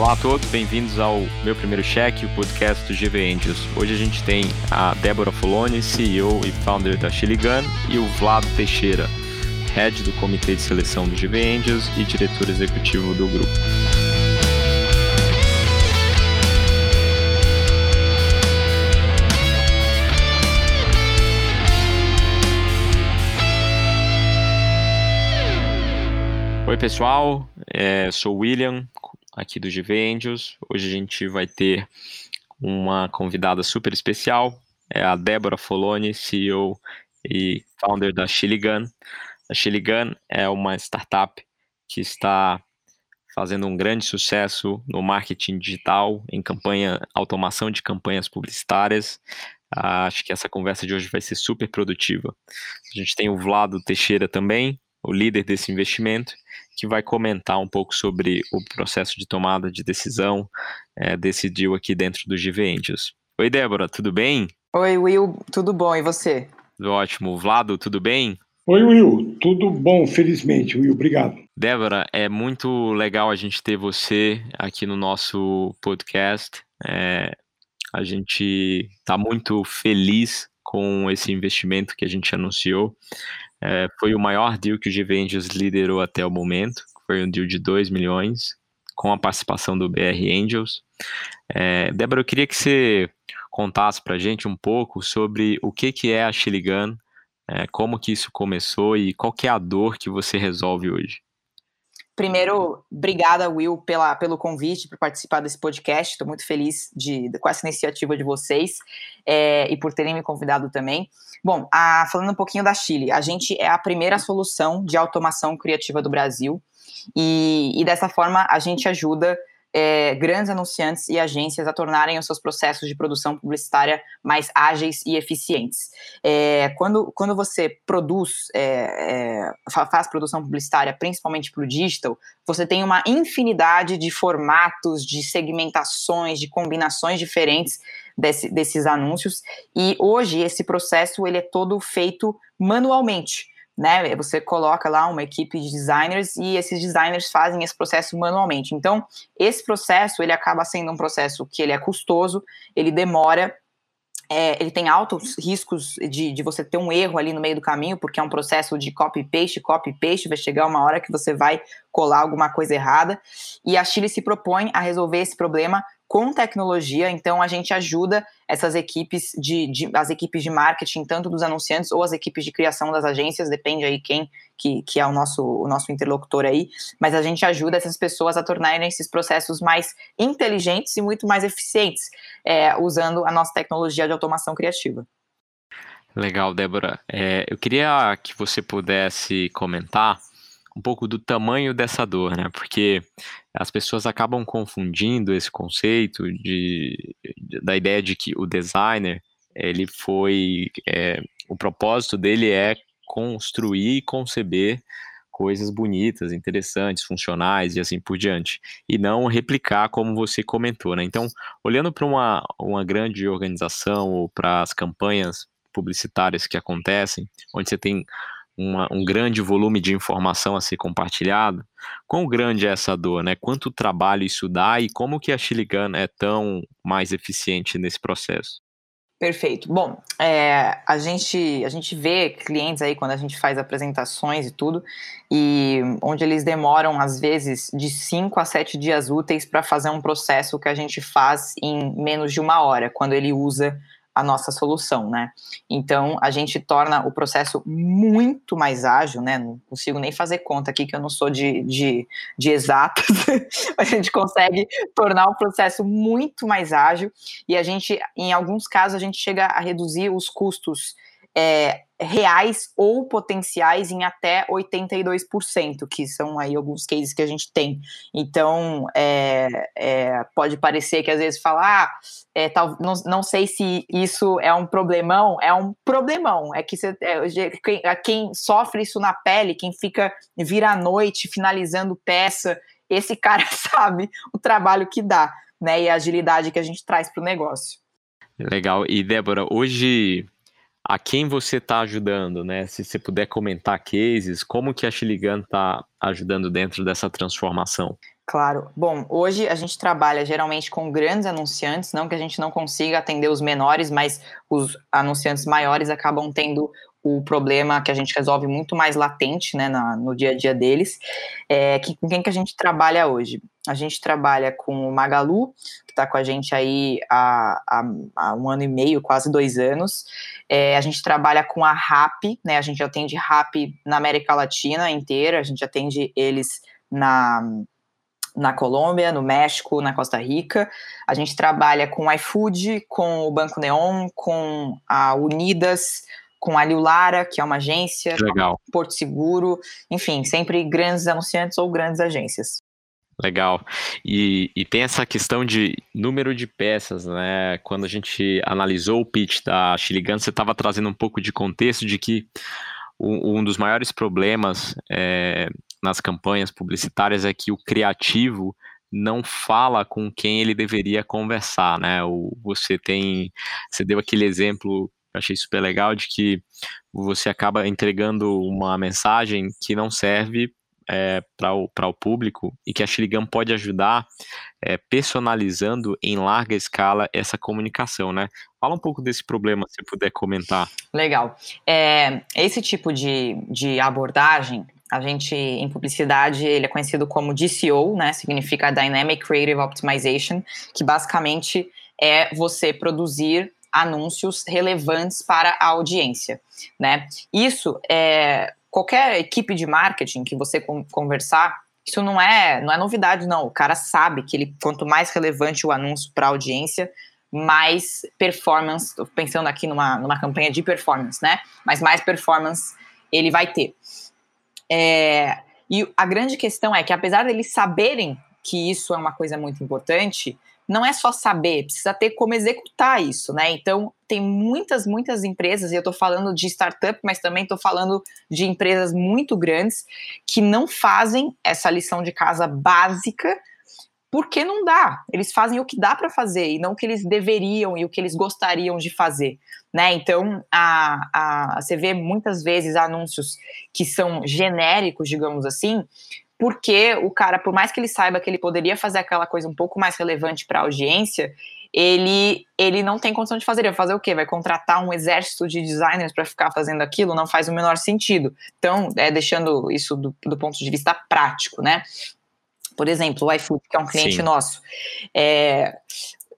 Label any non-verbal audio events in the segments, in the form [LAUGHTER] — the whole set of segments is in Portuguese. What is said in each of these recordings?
Olá a todos, bem-vindos ao meu primeiro cheque, o podcast do GV Angels. Hoje a gente tem a Débora Foloni, CEO e founder da Chili Gun, e o Vlado Teixeira, head do comitê de seleção do GV Angels e diretor executivo do grupo. Oi pessoal, é, sou o William, aqui do Angels. Hoje a gente vai ter uma convidada super especial, é a Débora Foloni, CEO e founder da Chili Gun. A Chili Gun é uma startup que está fazendo um grande sucesso no marketing digital, em campanha, automação de campanhas publicitárias. Ah, acho que essa conversa de hoje vai ser super produtiva. A gente tem o Vlado Teixeira também, o líder desse investimento, que vai comentar um pouco sobre o processo de tomada de decisão é, desse deal aqui dentro do GV Angels. Oi, Débora, tudo bem? Oi, Will, tudo bom, e você? Ótimo. Vlado, tudo bem? Oi, Will, tudo bom, felizmente, Will, obrigado. Débora, é muito legal a gente ter você aqui no nosso podcast. É, a gente está muito feliz com esse investimento que a gente anunciou. É, foi o maior deal que o GV Angels liderou até o momento, foi um deal de 2 milhões, com a participação do BR Angels. É, Débora, eu queria que você contasse para a gente um pouco sobre o que, que é a Chili Gun, é, como que isso começou e qual que é a dor que você resolve hoje. Primeiro, obrigada, Will, pela, pelo convite para participar desse podcast. Estou muito feliz de, com essa iniciativa de vocês é, e por terem me convidado também. Bom, a, falando um pouquinho da Chile, a gente é a primeira solução de automação criativa do Brasil e, e dessa forma a gente ajuda é, grandes anunciantes e agências a tornarem os seus processos de produção publicitária mais ágeis e eficientes. É, quando, quando você produz, é, é faz produção publicitária, principalmente para o digital, você tem uma infinidade de formatos, de segmentações, de combinações diferentes desse, desses anúncios. E hoje esse processo ele é todo feito manualmente né? Você coloca lá uma equipe de designers e esses designers fazem esse processo manualmente. Então, esse processo ele acaba sendo um processo que ele é custoso, ele demora, é, ele tem altos riscos de, de você ter um erro ali no meio do caminho, porque é um processo de copy-paste, copy-paste, vai chegar uma hora que você vai colar alguma coisa errada. E a Chile se propõe a resolver esse problema com tecnologia, então a gente ajuda essas equipes de, de, as equipes de marketing, tanto dos anunciantes ou as equipes de criação das agências, depende aí quem que, que é o nosso, o nosso interlocutor aí, mas a gente ajuda essas pessoas a tornarem esses processos mais inteligentes e muito mais eficientes, é, usando a nossa tecnologia de automação criativa. Legal, Débora. É, eu queria que você pudesse comentar um pouco do tamanho dessa dor, né? Porque as pessoas acabam confundindo esse conceito de, da ideia de que o designer ele foi é, o propósito dele é construir e conceber coisas bonitas, interessantes, funcionais e assim por diante, e não replicar como você comentou, né? Então, olhando para uma, uma grande organização ou para as campanhas publicitárias que acontecem, onde você tem uma, um grande volume de informação a ser compartilhado, quão grande é essa dor, né? Quanto trabalho isso dá e como que a Chiligan é tão mais eficiente nesse processo? Perfeito. Bom, é, a, gente, a gente vê clientes aí quando a gente faz apresentações e tudo, e onde eles demoram, às vezes, de 5 a 7 dias úteis para fazer um processo que a gente faz em menos de uma hora, quando ele usa a nossa solução, né? Então a gente torna o processo muito mais ágil, né? Não consigo nem fazer conta aqui que eu não sou de, de, de exatas, [LAUGHS] a gente consegue tornar o processo muito mais ágil e a gente, em alguns casos, a gente chega a reduzir os custos é, reais ou potenciais em até 82%, que são aí alguns cases que a gente tem. Então, é, é, pode parecer que às vezes falar, ah, é, tal, não, não sei se isso é um problemão, é um problemão. É que você, é, quem, quem sofre isso na pele, quem fica vira à noite finalizando peça, esse [LAUGHS] cara sabe o trabalho que dá, né? E a agilidade que a gente traz para o negócio. Legal. E Débora, hoje a quem você está ajudando, né? Se você puder comentar cases, como que a Chiligan está ajudando dentro dessa transformação? Claro. Bom, hoje a gente trabalha geralmente com grandes anunciantes, não que a gente não consiga atender os menores, mas os anunciantes maiores acabam tendo o problema que a gente resolve muito mais latente né, na, no dia a dia deles. É, que, com quem que a gente trabalha hoje? A gente trabalha com o Magalu, que está com a gente aí há, há, há, um ano e meio, quase dois anos. É, a gente trabalha com a RAP, né? A gente atende RAP na América Latina inteira, a gente atende eles na, na Colômbia, no México, na Costa Rica. A gente trabalha com o iFood, com o Banco Neon, com a Unidas, com a Liu Lara, que é uma agência, Legal. Porto Seguro, enfim, sempre grandes anunciantes ou grandes agências. Legal. E, e, tem essa questão de número de peças, né? Quando a gente analisou o pitch da Chiligan, você estava trazendo um pouco de contexto de que um, um dos maiores problemas é, nas campanhas publicitárias é que o criativo não fala com quem ele deveria conversar, né? O, você tem, você deu aquele exemplo achei super legal de que você acaba entregando uma mensagem que não serve é, para o, o público e que a Xiligan pode ajudar é, personalizando em larga escala essa comunicação, né? Fala um pouco desse problema, se puder comentar. Legal. É, esse tipo de, de abordagem, a gente, em publicidade, ele é conhecido como DCO, né? Significa Dynamic Creative Optimization, que basicamente é você produzir anúncios relevantes para a audiência, né? Isso é qualquer equipe de marketing que você conversar, isso não é não é novidade não. O cara sabe que ele quanto mais relevante o anúncio para a audiência, mais performance, pensando aqui numa, numa campanha de performance, né? Mas mais performance ele vai ter. É, e a grande questão é que apesar deles saberem que isso é uma coisa muito importante, não é só saber, precisa ter como executar isso, né? Então, tem muitas, muitas empresas, e eu estou falando de startup, mas também estou falando de empresas muito grandes que não fazem essa lição de casa básica porque não dá. Eles fazem o que dá para fazer e não o que eles deveriam e o que eles gostariam de fazer, né? Então, a, a, você vê muitas vezes anúncios que são genéricos, digamos assim, porque o cara, por mais que ele saiba que ele poderia fazer aquela coisa um pouco mais relevante para a audiência, ele, ele não tem condição de fazer. Ele vai fazer o quê? Vai contratar um exército de designers para ficar fazendo aquilo? Não faz o menor sentido. Então, é, deixando isso do, do ponto de vista prático, né? Por exemplo, o iFood, que é um cliente Sim. nosso. É,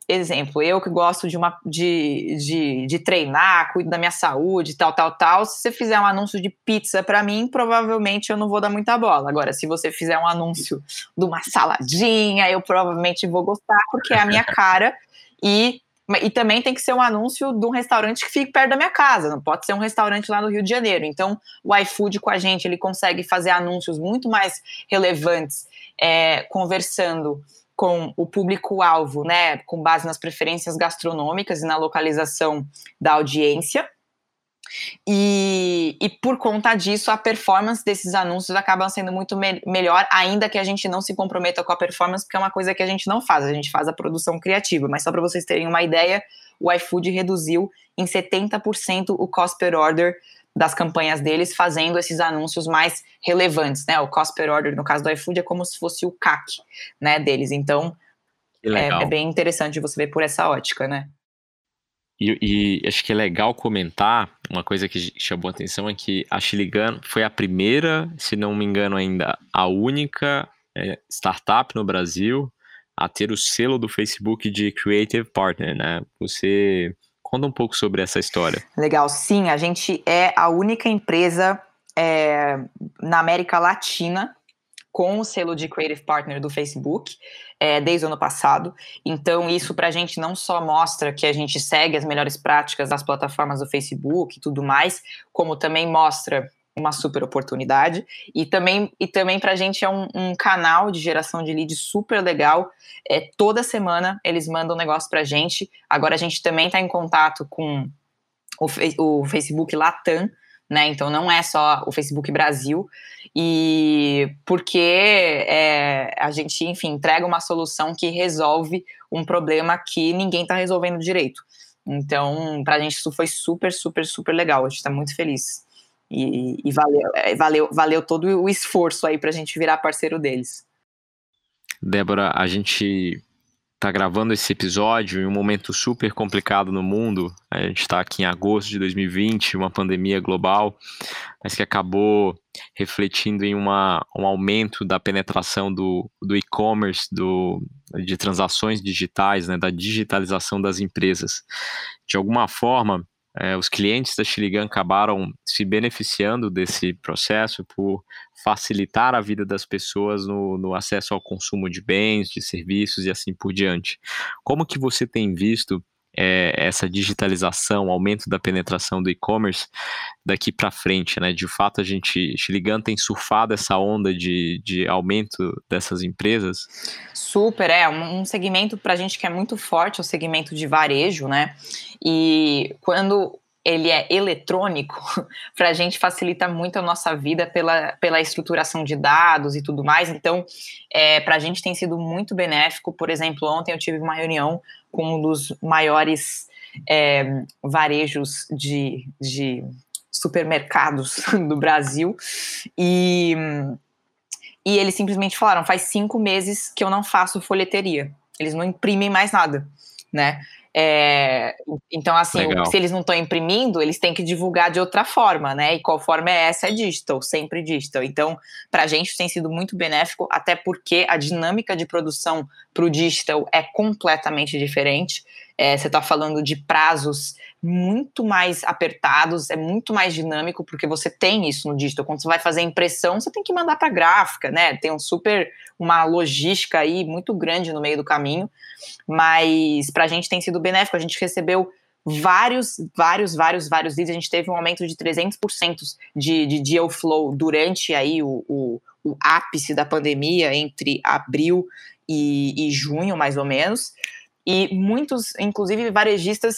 exemplo, eu que gosto de, uma, de, de, de treinar, cuido da minha saúde, tal, tal, tal. Se você fizer um anúncio de pizza para mim, provavelmente eu não vou dar muita bola. Agora, se você fizer um anúncio de uma saladinha, eu provavelmente vou gostar, porque é a minha [LAUGHS] cara. E e também tem que ser um anúncio de um restaurante que fique perto da minha casa, não pode ser um restaurante lá no Rio de Janeiro. Então, o iFood com a gente, ele consegue fazer anúncios muito mais relevantes, é, conversando com o público-alvo, né, com base nas preferências gastronômicas e na localização da audiência. E, e por conta disso, a performance desses anúncios acaba sendo muito me melhor, ainda que a gente não se comprometa com a performance, porque é uma coisa que a gente não faz, a gente faz a produção criativa. Mas só para vocês terem uma ideia, o iFood reduziu em 70% o cost per order das campanhas deles fazendo esses anúncios mais relevantes, né? O cost per order, no caso do iFood, é como se fosse o CAC, né, deles. Então, é, é, bem interessante você ver por essa ótica, né? E, e, acho que é legal comentar, uma coisa que chamou a atenção é que a Chiligan foi a primeira, se não me engano ainda, a única é, startup no Brasil a ter o selo do Facebook de Creative Partner, né? Você Conta um pouco sobre essa história. Legal, sim, a gente é a única empresa é, na América Latina com o selo de Creative Partner do Facebook é, desde o ano passado. Então, isso para a gente não só mostra que a gente segue as melhores práticas das plataformas do Facebook e tudo mais, como também mostra uma super oportunidade. E também, e também para a gente é um, um, canal de geração de leads super legal. É, toda semana eles mandam negócio para a gente. Agora a gente também está em contato com o, o Facebook Latam, né? Então não é só o Facebook Brasil. E porque é, a gente, enfim, entrega uma solução que resolve um problema que ninguém está resolvendo direito. Então, para a gente isso foi super, super, super legal. A gente está muito feliz. E, e valeu, é, valeu, valeu todo o esforço aí para a gente virar parceiro deles. Débora, a gente está gravando esse episódio em um momento super complicado no mundo. A gente está aqui em agosto de 2020, uma pandemia global, mas que acabou refletindo em uma, um aumento da penetração do, do e-commerce, de transações digitais, né, da digitalização das empresas. De alguma forma, é, os clientes da Xiligan acabaram se beneficiando desse processo por facilitar a vida das pessoas no, no, acesso ao consumo de bens, de serviços e assim por diante. Como que você tem visto é, essa digitalização, aumento da penetração do e-commerce daqui para frente, né? De fato, a gente, Xiligan tem surfado essa onda de, de aumento dessas empresas? Super, é um segmento para a gente que é muito forte, é o segmento de varejo, né? E quando ele é eletrônico, [LAUGHS] para a gente facilita muito a nossa vida pela, pela estruturação de dados e tudo mais. Então, é, para a gente tem sido muito benéfico. Por exemplo, ontem eu tive uma reunião com um dos maiores é, varejos de, de supermercados [LAUGHS] do Brasil e, e eles simplesmente falaram: faz cinco meses que eu não faço folheteria. Eles não imprimem mais nada, né? É, então, assim, Legal. se eles não estão imprimindo, eles têm que divulgar de outra forma, né? E qual forma é essa? É digital, sempre digital. Então, para a gente tem sido muito benéfico, até porque a dinâmica de produção para o digital é completamente diferente. É, você está falando de prazos muito mais apertados, é muito mais dinâmico, porque você tem isso no digital. Quando você vai fazer impressão, você tem que mandar para gráfica, né? Tem um super, uma logística aí muito grande no meio do caminho, mas para a gente tem sido benéfico. A gente recebeu vários, vários, vários, vários leads. A gente teve um aumento de 300% de, de deal flow durante aí o, o, o ápice da pandemia, entre abril e, e junho, mais ou menos. E muitos, inclusive varejistas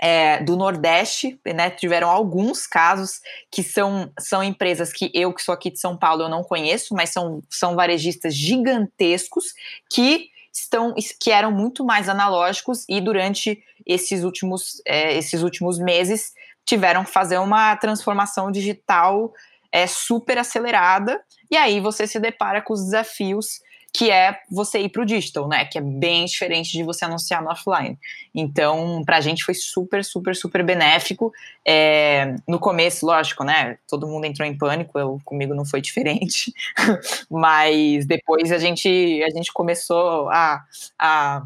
é, do Nordeste, né, tiveram alguns casos que são, são empresas que eu, que sou aqui de São Paulo, eu não conheço, mas são, são varejistas gigantescos que estão que eram muito mais analógicos e durante esses últimos, é, esses últimos meses tiveram que fazer uma transformação digital é, super acelerada, e aí você se depara com os desafios que é você ir para o digital, né? Que é bem diferente de você anunciar no offline. Então, para a gente foi super, super, super benéfico. É, no começo, lógico, né? Todo mundo entrou em pânico, eu, comigo não foi diferente. [LAUGHS] Mas depois a gente, a gente começou a, a,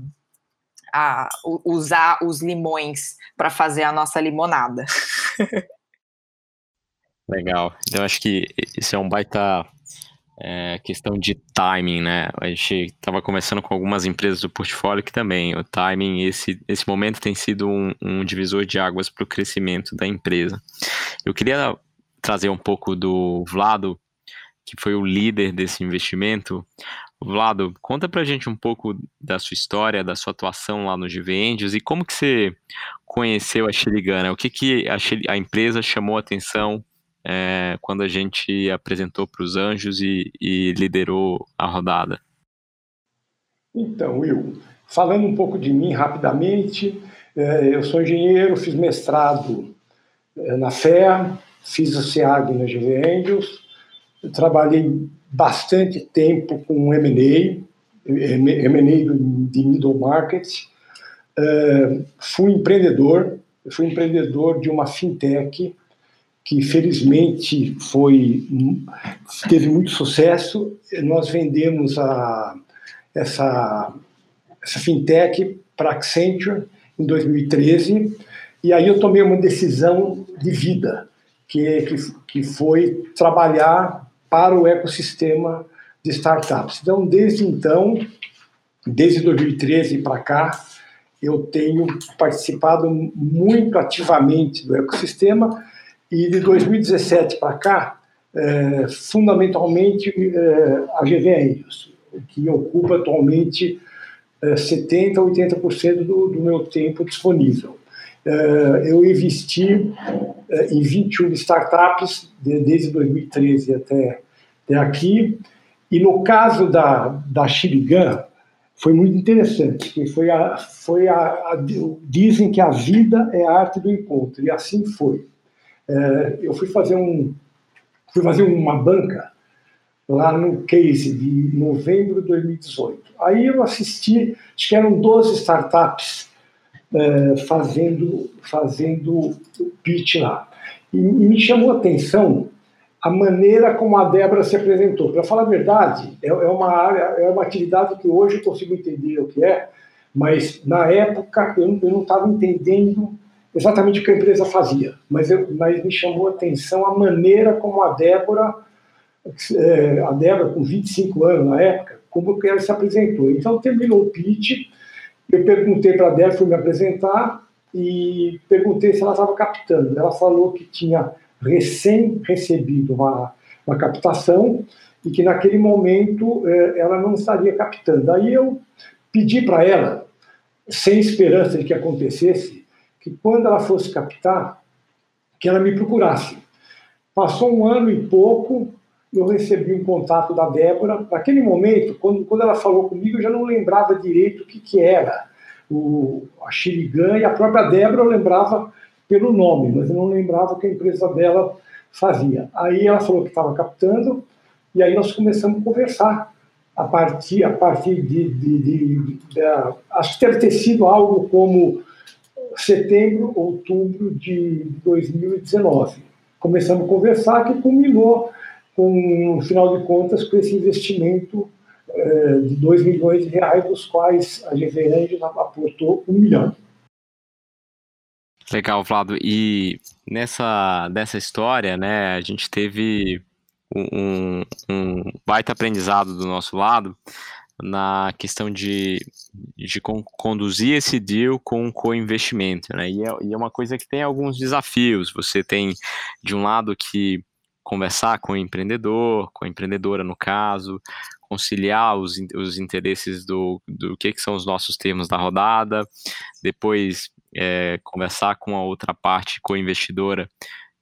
a usar os limões para fazer a nossa limonada. [LAUGHS] Legal. Então, acho que isso é um baita é, questão de timing, né? A gente estava conversando com algumas empresas do portfólio que também o timing, esse, esse momento tem sido um, um divisor de águas para o crescimento da empresa. Eu queria trazer um pouco do Vlado, que foi o líder desse investimento. Vlado, conta pra gente um pouco da sua história, da sua atuação lá no Angels e como que você conheceu a Xerigana, o que, que a, a empresa chamou a atenção é, quando a gente apresentou para os anjos e, e, liderou a rodada? Então, Will, falando um pouco de mim rapidamente, é, eu sou engenheiro, fiz mestrado é, na FEA, fiz o SEAG na GV Angels, trabalhei bastante tempo com M&A, M&A de middle market, fui empreendedor, fui empreendedor de uma fintech que felizmente foi teve muito sucesso. Nós vendemos a, essa, essa fintech para Accenture em 2013 e aí eu tomei uma decisão de vida, que, que, que foi trabalhar para o ecossistema de startups. Então, desde então, desde 2013 para cá, eu tenho participado muito ativamente do ecossistema e de 2017 para cá, é, fundamentalmente é, a GV Aéreos, que ocupa atualmente é, 70% a 80% do, do meu tempo disponível. É, eu investi é, em 21 startups de, desde 2013 até, até aqui, e no caso da, da Xiligan, foi muito interessante, porque foi a, foi a, a, dizem que a vida é a arte do encontro, e assim foi é, eu fui fazer um fui fazer uma banca lá no case de novembro de 2018. Aí eu assisti, acho que eram 12 startups é, fazendo, fazendo pitch lá. E, e me chamou a atenção a maneira como a Débora se apresentou. Para falar a verdade, é, é, uma área, é uma atividade que hoje eu consigo entender o que é, mas na época eu, eu não estava entendendo exatamente o que a empresa fazia, mas, eu, mas me chamou a atenção a maneira como a Débora, é, a Débora com 25 anos na época, como que ela se apresentou. Então terminou o pitch, eu perguntei para a Débora, fui me apresentar e perguntei se ela estava captando. Ela falou que tinha recém recebido uma, uma captação e que naquele momento é, ela não estaria captando. Aí eu pedi para ela, sem esperança de que acontecesse, que quando ela fosse captar, que ela me procurasse. Passou um ano e pouco, eu recebi um contato da Débora. Naquele momento, quando, quando ela falou comigo, eu já não lembrava direito o que, que era o, a Xirigan e a própria Débora eu lembrava pelo nome, mas eu não lembrava o que a empresa dela fazia. Aí ela falou que estava captando, e aí nós começamos a conversar a partir, a partir de, de, de, de acho que deve ter sido algo como setembro, outubro de 2019. Começamos a conversar, que culminou com, no final de contas, com esse investimento eh, de 2 milhões de reais, dos quais a GV Anjos aportou um milhão. Legal, Vlado. E nessa, nessa história, né, a gente teve um, um baita aprendizado do nosso lado na questão de, de conduzir esse deal com co-investimento, né? E é, e é uma coisa que tem alguns desafios. Você tem, de um lado, que conversar com o empreendedor, com a empreendedora no caso, conciliar os, os interesses do, do que, que são os nossos termos da rodada, depois é, conversar com a outra parte co-investidora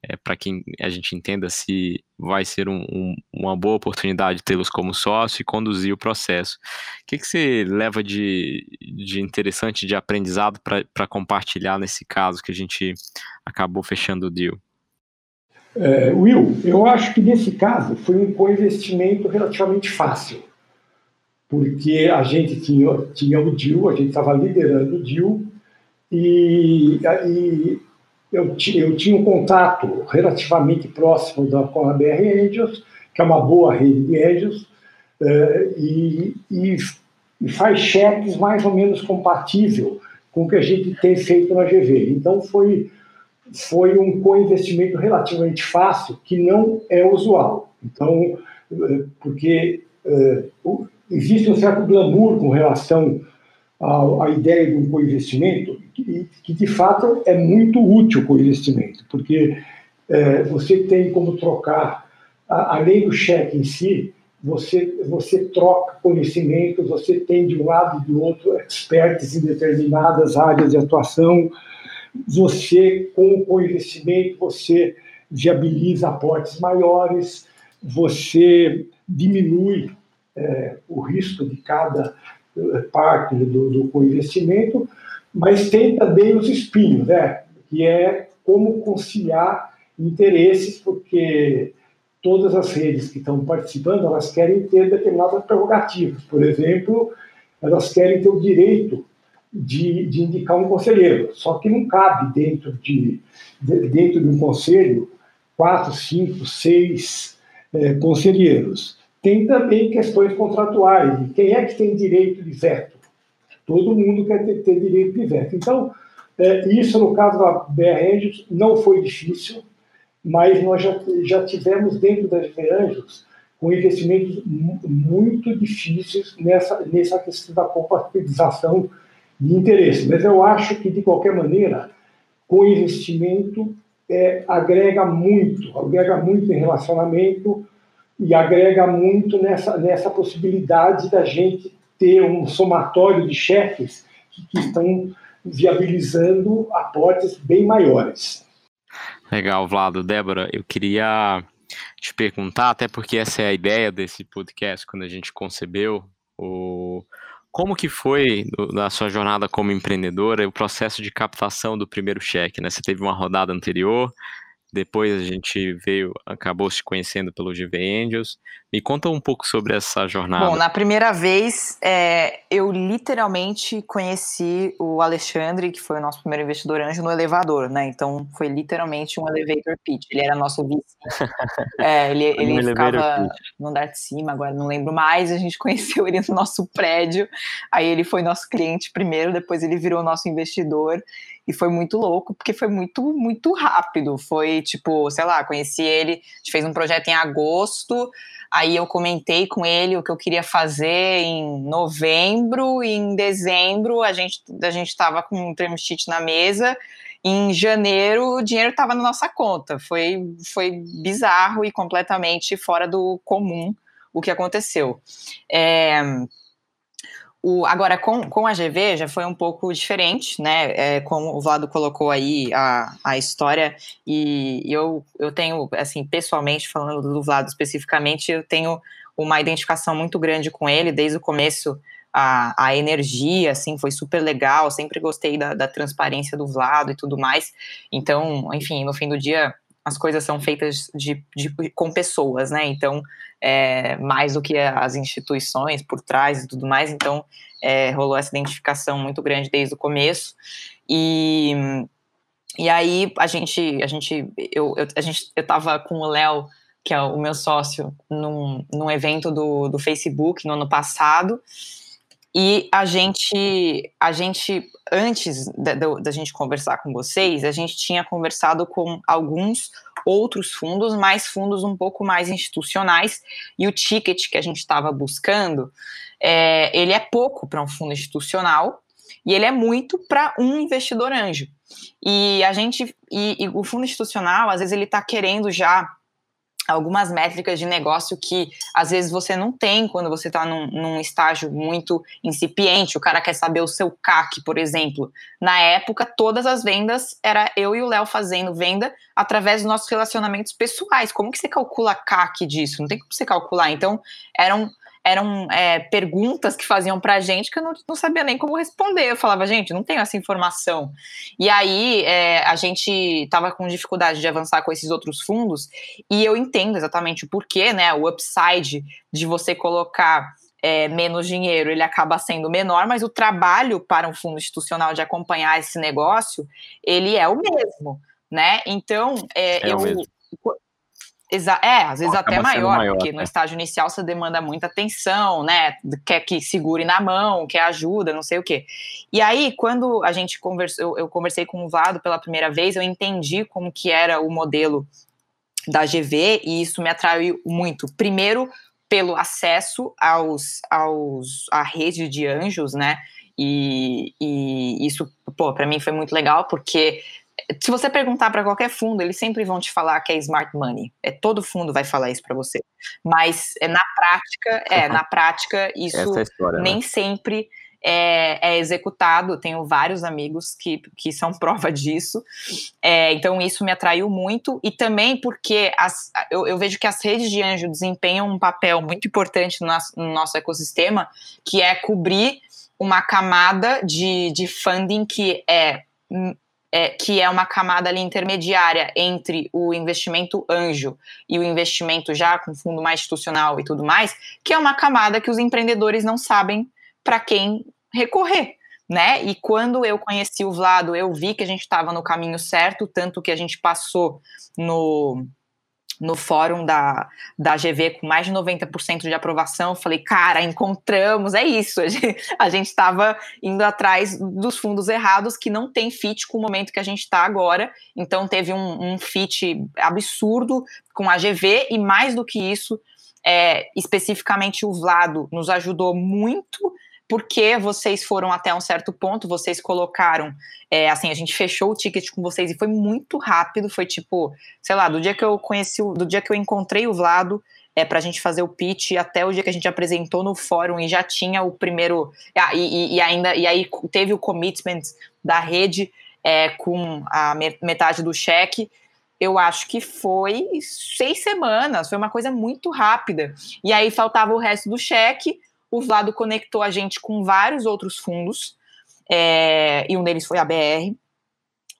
é, para que a gente entenda se vai ser um, um, uma boa oportunidade tê-los como sócio e conduzir o processo. O que, que você leva de, de interessante, de aprendizado para compartilhar nesse caso que a gente acabou fechando o deal? É, Will, eu acho que nesse caso foi um co-investimento relativamente fácil, porque a gente tinha, tinha o deal, a gente estava liderando o deal, e, e eu, eu tinha um contato relativamente próximo da, com a BR Angels, que é uma boa rede de Angels, uh, e, e, e, faz cheques mais ou menos compatível com o que a gente tem feito na GV. Então, foi, foi um co-investimento relativamente fácil, que não é usual. Então, uh, porque uh, existe um certo glamour com relação à, à ideia de um co-investimento, que, que de fato é muito útil o investimento, porque é, você tem como trocar, a, além do cheque em si, você, você troca conhecimento, você tem de um lado e do outro experts em determinadas áreas de atuação, você, com o investimento, você viabiliza aportes maiores, você diminui é, o risco de cada é, parte do, do co-investimento, mas tem também os espinhos, né? que é como conciliar interesses, porque todas as redes que estão participando, elas querem ter determinadas prerrogativas. Por exemplo, elas querem ter o direito de, de indicar um conselheiro, só que não cabe dentro de, de dentro de um conselho quatro, cinco, seis é, conselheiros. Tem também questões contratuais, quem é que tem direito de veto. Todo mundo quer ter, ter direito de veto. Então, é, isso no caso da BR Angels não foi difícil, mas nós já, já tivemos dentro das BR Angels com investimentos muito difíceis nessa, nessa questão da compatibilização de interesse. Mas eu acho que, de qualquer maneira, com investimento é, agrega muito, agrega muito em relacionamento e agrega muito nessa, nessa possibilidade da gente ter um somatório de cheques que, que estão viabilizando aportes bem maiores. Legal, Vlado. Débora, eu queria te perguntar, até porque essa é a ideia desse podcast, quando a gente concebeu, o... como que foi na sua jornada como empreendedora o processo de captação do primeiro cheque? Né? Você teve uma rodada anterior, depois a gente veio, acabou se conhecendo pelo GV Angels. Me conta um pouco sobre essa jornada. Bom, na primeira vez, é, eu literalmente conheci o Alexandre, que foi o nosso primeiro investidor anjo, no elevador, né? Então, foi literalmente um elevator pitch. Ele era nosso vice. [LAUGHS] é, ele ele ficava no andar de cima, agora não lembro mais. A gente [LAUGHS] conheceu ele no nosso prédio. Aí ele foi nosso cliente primeiro, depois ele virou nosso investidor. E foi muito louco, porque foi muito, muito rápido. Foi tipo, sei lá, conheci ele, a gente fez um projeto em agosto, aí eu comentei com ele o que eu queria fazer em novembro, e em dezembro a gente a gente estava com um term sheet na mesa. Em janeiro, o dinheiro estava na nossa conta. Foi, foi bizarro e completamente fora do comum o que aconteceu. É, o, agora, com, com a GV já foi um pouco diferente, né? É, como o Vlado colocou aí a, a história, e eu, eu tenho, assim, pessoalmente, falando do Vlado especificamente, eu tenho uma identificação muito grande com ele desde o começo. A, a energia, assim, foi super legal. Sempre gostei da, da transparência do Vlado e tudo mais. Então, enfim, no fim do dia, as coisas são feitas de, de, com pessoas, né? Então, é, mais do que as instituições por trás e tudo mais. Então, é, rolou essa identificação muito grande desde o começo. E, e aí, a gente, a gente, eu, eu, a gente, eu tava com o Léo, que é o meu sócio, num, num evento do, do Facebook no ano passado. E a gente, a gente antes da, gente conversar com vocês, a gente tinha conversado com alguns outros fundos, mais fundos um pouco mais institucionais, e o ticket que a gente estava buscando, é, ele é pouco para um fundo institucional e ele é muito para um investidor anjo. E a gente, e, e o fundo institucional, às vezes ele está querendo já algumas métricas de negócio que às vezes você não tem quando você está num, num, estágio muito incipiente. O cara quer saber o seu CAC, por exemplo. Na época, todas as vendas era eu e o Léo fazendo venda através dos nossos relacionamentos pessoais. Como que você calcula CAC disso? Não tem como você calcular. Então, eram eram é, perguntas que faziam para a gente que eu não, não, sabia nem como responder. Eu falava, gente, não tenho essa informação. E aí é, a gente estava com dificuldade de avançar com esses outros fundos, e eu entendo exatamente o porquê, né? O upside de você colocar é, menos dinheiro, ele acaba sendo menor, mas o trabalho para um fundo institucional de acompanhar esse negócio, ele é o mesmo, né? Então, é, é eu Exa é, às vezes até maior, maior, porque no é. estágio inicial você demanda muita atenção, né? Quer que segure na mão, quer ajuda, não sei o quê. E aí, quando a gente conversou, eu conversei com o Vlado pela primeira vez, eu entendi como que era o modelo da GV e isso me atraiu muito. Primeiro, pelo acesso aos, aos à rede de anjos, né? E, e isso, pô, para mim foi muito legal, porque se você perguntar para qualquer fundo, eles sempre vão te falar que é smart money. É todo fundo vai falar isso para você. Mas é, na prática, é [LAUGHS] na prática isso é história, né? nem né? sempre é, é, executado. Tenho vários amigos que, que são [LAUGHS] prova disso. É, então isso me atraiu muito e também porque as, eu, eu, vejo que as redes de anjo desempenham um papel muito importante no nosso, no nosso ecossistema, que é cobrir uma camada de, de funding que é é, que é uma camada ali intermediária entre o investimento anjo e o investimento já com fundo mais institucional e tudo mais, que é uma camada que os empreendedores não sabem para quem recorrer. Né? E quando eu conheci o Vlado, eu vi que a gente estava no caminho certo, tanto que a gente passou no, no fórum da, da GV com mais de 90% de aprovação. Falei, cara, encontramos, é isso. [LAUGHS] A gente estava indo atrás dos fundos errados que não tem fit com o momento que a gente está agora. Então teve um, um fit absurdo com a GV e mais do que isso, é, especificamente o Vlado nos ajudou muito porque vocês foram até um certo ponto, vocês colocaram, é, assim, a gente fechou o ticket com vocês e foi muito rápido, foi tipo, sei lá, do dia que eu conheci, do dia que eu encontrei o Vlado, é, para a gente fazer o pitch até o dia que a gente apresentou no fórum e já tinha o primeiro, ah, e, e, ainda, e aí teve o commitment da rede é, com a metade do cheque, eu acho que foi seis semanas, foi uma coisa muito rápida. E aí faltava o resto do cheque, o Vlado conectou a gente com vários outros fundos, é, e um deles foi a BR.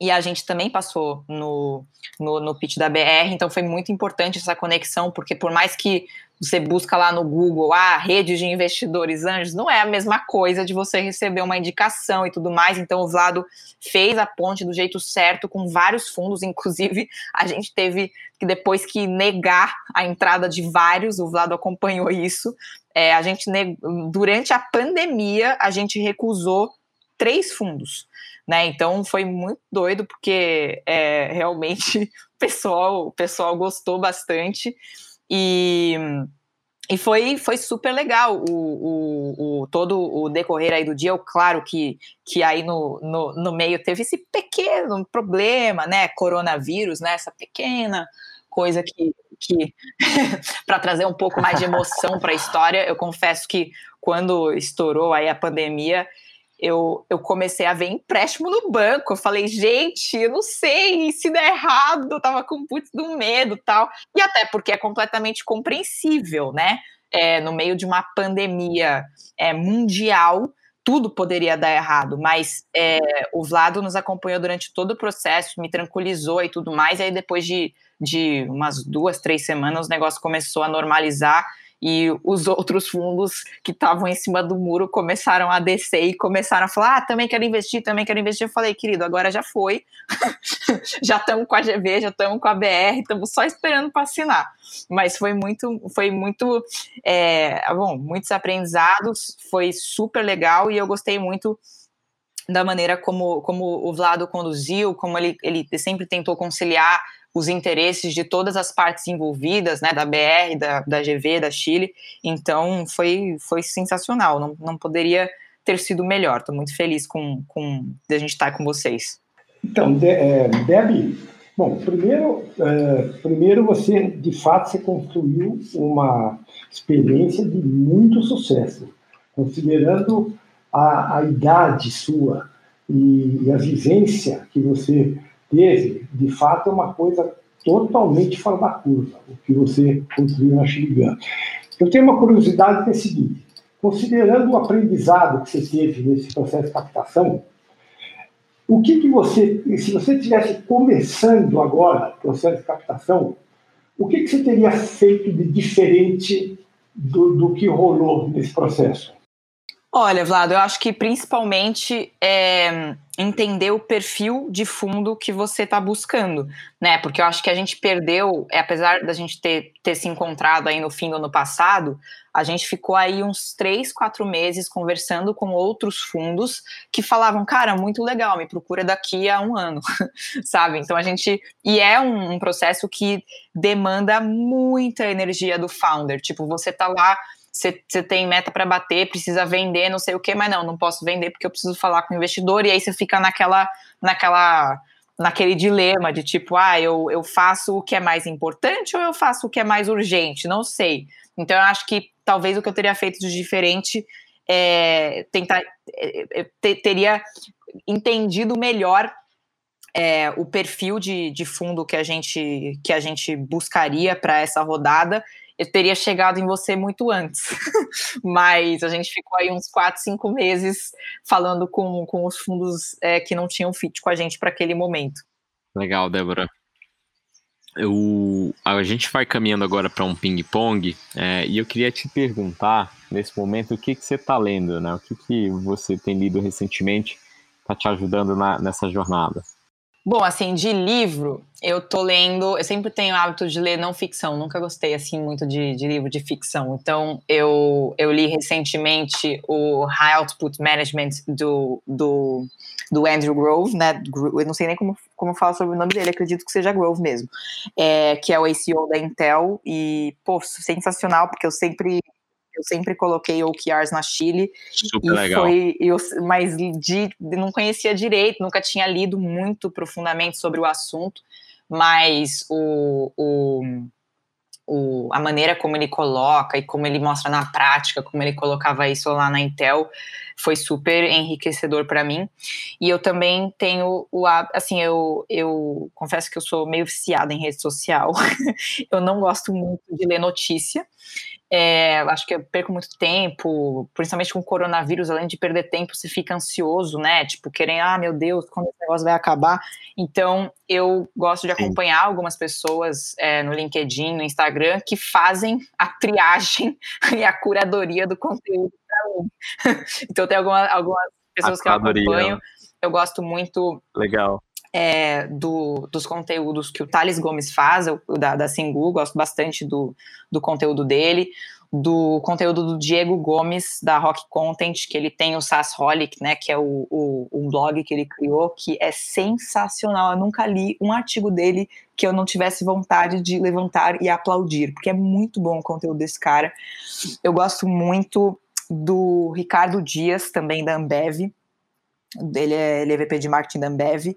e a gente também passou no, no, no pitch da BR, então foi muito importante essa conexão, porque por mais que você busca lá no Google, ah, rede de investidores anjos, não é a mesma coisa de você receber uma indicação e tudo mais. Então, o Vlado fez a ponte do jeito certo com vários fundos, inclusive a gente teve que depois que negar a entrada de vários, o Vlado acompanhou isso. É, a gente durante a pandemia a gente recusou três fundos, né? Então foi muito doido porque é, realmente [LAUGHS] o pessoal, o pessoal gostou bastante. E, e foi, foi super legal o, o, o, todo o decorrer aí do dia. Claro que, que aí no, no, no meio teve esse pequeno problema, né? Coronavírus, né? Essa pequena coisa que, que [LAUGHS] para trazer um pouco mais de emoção para a história, eu confesso que quando estourou aí a pandemia, eu, eu comecei a ver empréstimo no banco. Eu falei, gente, eu não sei se der errado, eu tava com putz do medo tal. E até porque é completamente compreensível, né? É, no meio de uma pandemia é, mundial, tudo poderia dar errado, mas é, o Vlado nos acompanhou durante todo o processo, me tranquilizou e tudo mais. E aí, depois de, de umas duas, três semanas, o negócio começou a normalizar e os outros fundos que estavam em cima do muro começaram a descer e começaram a falar: ah, também quero investir, também quero investir. Eu falei, querido, agora já foi, [LAUGHS] já estamos com a GV, já estamos com a BR, estamos só esperando para assinar. Mas foi muito, foi muito, é, bom, muitos aprendizados, foi super legal e eu gostei muito da maneira como, como o Vlado conduziu, como ele, ele sempre tentou conciliar os interesses de todas as partes envolvidas, né, da BR, da, da GV, da Chile. Então foi, foi sensacional, não, não poderia ter sido melhor. Estou muito feliz com, com de a gente estar com vocês. Então, de, é, Debbie, bom, primeiro, é, primeiro você, de fato, você construiu uma experiência de muito sucesso, considerando a, a idade sua e, e a vivência que você teve, de fato, é uma coisa totalmente fora da curva, o que você construiu na Xiligan. Eu tenho uma curiosidade que é a seguinte: considerando o aprendizado que você teve nesse processo de captação, o que, que você, se você estivesse começando agora o processo de captação, o que, que você teria feito de diferente do, do que rolou nesse processo? Olha, Vlado, eu acho que principalmente é entender o perfil de fundo que você está buscando, né? Porque eu acho que a gente perdeu, é, apesar da gente ter, ter se encontrado aí no fim do ano passado, a gente ficou aí uns três, quatro meses conversando com outros fundos que falavam, cara, muito legal, me procura daqui a um ano, [LAUGHS] sabe? Então a gente. E é um, um processo que demanda muita energia do founder. Tipo, você tá lá você tem meta para bater, precisa vender, não sei o que, mas não, não posso vender porque eu preciso falar com o investidor, e aí você fica naquela, naquela, naquele dilema de tipo, ah, eu, eu faço o que é mais importante ou eu faço o que é mais urgente? Não sei. Então eu acho que talvez o que eu teria feito de diferente é tentar é, é, teria entendido melhor é, o perfil de, de fundo que a gente que a gente buscaria para essa rodada teria chegado em você muito antes. [LAUGHS] Mas a gente ficou aí uns quatro, cinco meses falando com, com os fundos é, que não tinham fit com a gente para aquele momento. Legal, Débora. Eu, a gente vai caminhando agora para um ping-pong é, e eu queria te perguntar, nesse momento, o que, que você está lendo, né? O que, que você tem lido recentemente está te ajudando na, nessa jornada? Bom, assim, de livro, eu tô lendo. Eu sempre tenho o hábito de ler não ficção, nunca gostei, assim, muito de, de livro de ficção. Então, eu, eu li recentemente o High Output Management do, do, do Andrew Grove, né? Eu não sei nem como, como fala sobre o nome dele, acredito que seja Grove mesmo. É, que é o ACO da Intel. E, pô, sensacional, porque eu sempre eu sempre coloquei OKRs na Chile. Super legal. Foi, eu, mas de, não conhecia direito, nunca tinha lido muito profundamente sobre o assunto, mas o, o, o, a maneira como ele coloca e como ele mostra na prática, como ele colocava isso lá na Intel, foi super enriquecedor para mim. E eu também tenho o assim, eu, eu confesso que eu sou meio viciada em rede social. [LAUGHS] eu não gosto muito de ler notícia. É, acho que eu perco muito tempo, principalmente com o coronavírus, além de perder tempo, você fica ansioso, né? Tipo, querendo, ah, meu Deus, quando esse negócio vai acabar. Então, eu gosto de acompanhar Sim. algumas pessoas é, no LinkedIn, no Instagram, que fazem a triagem [LAUGHS] e a curadoria do conteúdo [LAUGHS] então, tem alguma, algumas pessoas que eu acompanho. Eu gosto muito. Legal é, do, dos conteúdos que o Thales Gomes faz, da, da Singu, gosto bastante do, do conteúdo dele, do conteúdo do Diego Gomes, da Rock Content, que ele tem o Holic, né, que é o, o, um blog que ele criou, que é sensacional, eu nunca li um artigo dele que eu não tivesse vontade de levantar e aplaudir, porque é muito bom o conteúdo desse cara. Eu gosto muito do Ricardo Dias, também da Ambev, ele é, ele é VP de marketing da Ambev,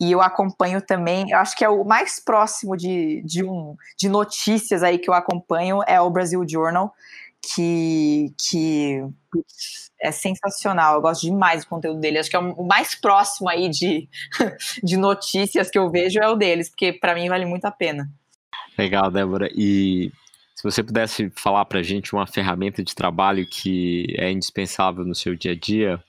e eu acompanho também, eu acho que é o mais próximo de, de, um, de notícias aí que eu acompanho é o Brasil Journal, que, que é sensacional, eu gosto demais do conteúdo dele, acho que é o mais próximo aí de, [LAUGHS] de notícias que eu vejo é o deles, porque para mim vale muito a pena. Legal, Débora, e se você pudesse falar para gente uma ferramenta de trabalho que é indispensável no seu dia a dia,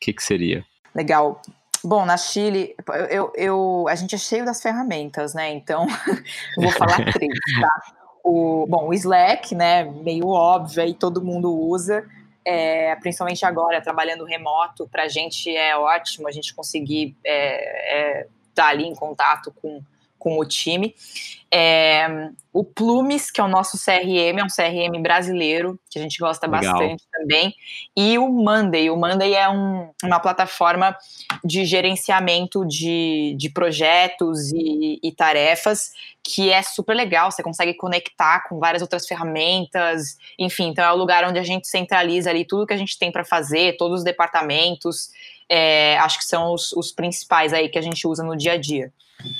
que, que seria? Legal. Bom, na Chile, eu, eu, a gente é cheio das ferramentas, né? Então, [LAUGHS] vou falar [LAUGHS] três, tá? O, bom, o Slack, né? Meio óbvio, aí todo mundo usa. É, principalmente agora, trabalhando remoto, para a gente é ótimo a gente conseguir estar é, é, tá ali em contato com, com o time. É, o Plumes, que é o nosso CRM, é um CRM brasileiro, que a gente gosta Legal. bastante também. E o Monday. O Monday é um, uma plataforma de gerenciamento de, de projetos e, e, tarefas que é super legal. Você consegue conectar com várias outras ferramentas. Enfim, então é o lugar onde a gente centraliza ali tudo que a gente tem para fazer, todos os departamentos. É, acho que são os, os principais aí que a gente usa no dia a dia.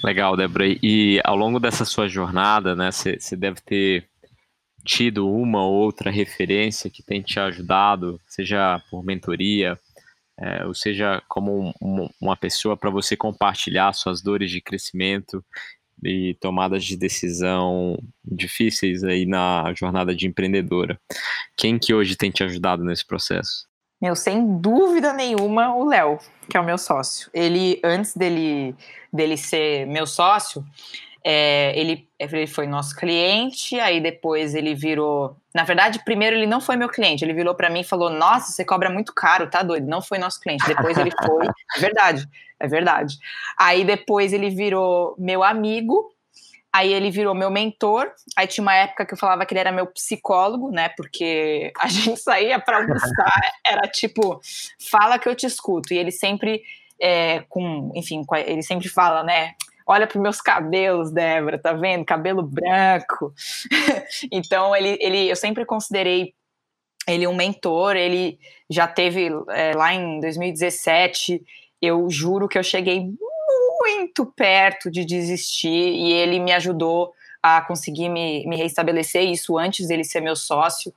Legal, Débora. E ao longo dessa sua jornada, né, você deve ter tido uma ou outra referência que tem te ajudado, seja por mentoria, é, ou seja como um, uma pessoa para você compartilhar suas dores de crescimento e tomadas de decisão difíceis aí na jornada de empreendedora. Quem que hoje tem te ajudado nesse processo? Meu, sem dúvida nenhuma, o Léo, que é o meu sócio. Ele, antes dele, dele ser meu sócio, é, ele, ele foi nosso cliente, aí depois ele virou. Na verdade, primeiro ele não foi meu cliente, ele virou para mim e falou: Nossa, você cobra muito caro, tá doido? Não foi nosso cliente. Depois ele [LAUGHS] foi. É verdade, é verdade. Aí depois ele virou meu amigo, Aí ele virou meu mentor. Aí tinha uma época que eu falava que ele era meu psicólogo, né? Porque [LAUGHS] a gente saía para almoçar, era tipo, fala que eu te escuto. E ele sempre, é, com, enfim, ele sempre fala, né? Olha para meus cabelos, Débora, tá vendo? Cabelo branco. [LAUGHS] então ele, ele, eu sempre considerei ele um mentor. Ele já teve é, lá em 2017. Eu juro que eu cheguei muito perto de desistir e ele me ajudou a conseguir me, me restabelecer, isso antes dele ser meu sócio.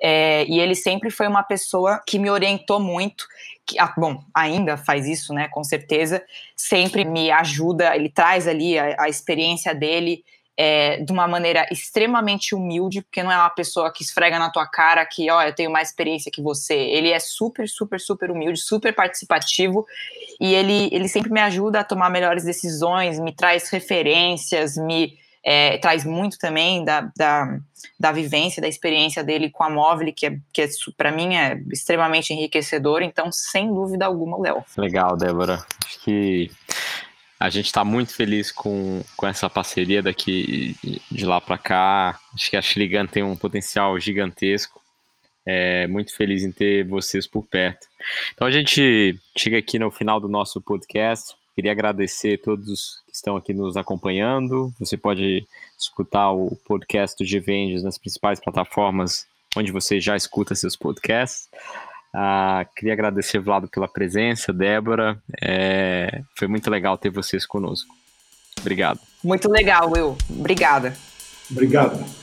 É, e ele sempre foi uma pessoa que me orientou muito, que, ah, bom, ainda faz isso, né, com certeza, sempre me ajuda, ele traz ali a, a experiência dele, é, de uma maneira extremamente humilde, porque não é uma pessoa que esfrega na tua cara que, ó, eu tenho mais experiência que você. Ele é super, super, super humilde, super participativo e ele, ele sempre me ajuda a tomar melhores decisões, me traz referências, me é, traz muito também da, da, da, vivência, da experiência dele com a móvel, que, é, que é, para mim é extremamente enriquecedor. Então, sem dúvida alguma, Léo. Legal, Débora. Acho que a gente está muito feliz com, com essa parceria daqui de lá para cá. Acho que a Chiligan tem um potencial gigantesco. É, muito feliz em ter vocês por perto. Então a gente chega aqui no final do nosso podcast. Queria agradecer a todos que estão aqui nos acompanhando. Você pode escutar o podcast do GVendes nas principais plataformas onde você já escuta seus podcasts. Ah, queria agradecer, Vlado, pela presença, Débora. É, foi muito legal ter vocês conosco. Obrigado. Muito legal, Will. Obrigada. Obrigado.